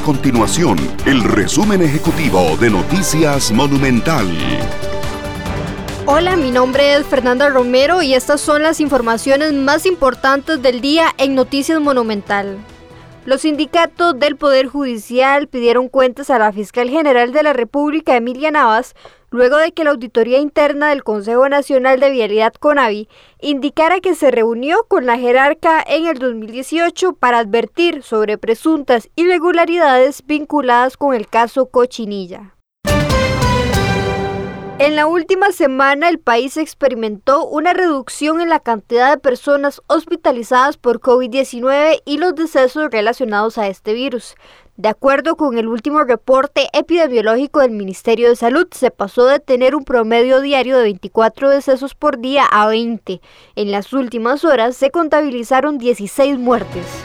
continuación el resumen ejecutivo de Noticias Monumental. Hola, mi nombre es Fernanda Romero y estas son las informaciones más importantes del día en Noticias Monumental. Los sindicatos del Poder Judicial pidieron cuentas a la fiscal general de la República, Emilia Navas, luego de que la auditoría interna del Consejo Nacional de Vialidad CONAVI indicara que se reunió con la jerarca en el 2018 para advertir sobre presuntas irregularidades vinculadas con el caso Cochinilla. En la última semana el país experimentó una reducción en la cantidad de personas hospitalizadas por COVID-19 y los decesos relacionados a este virus. De acuerdo con el último reporte epidemiológico del Ministerio de Salud, se pasó de tener un promedio diario de 24 decesos por día a 20. En las últimas horas se contabilizaron 16 muertes.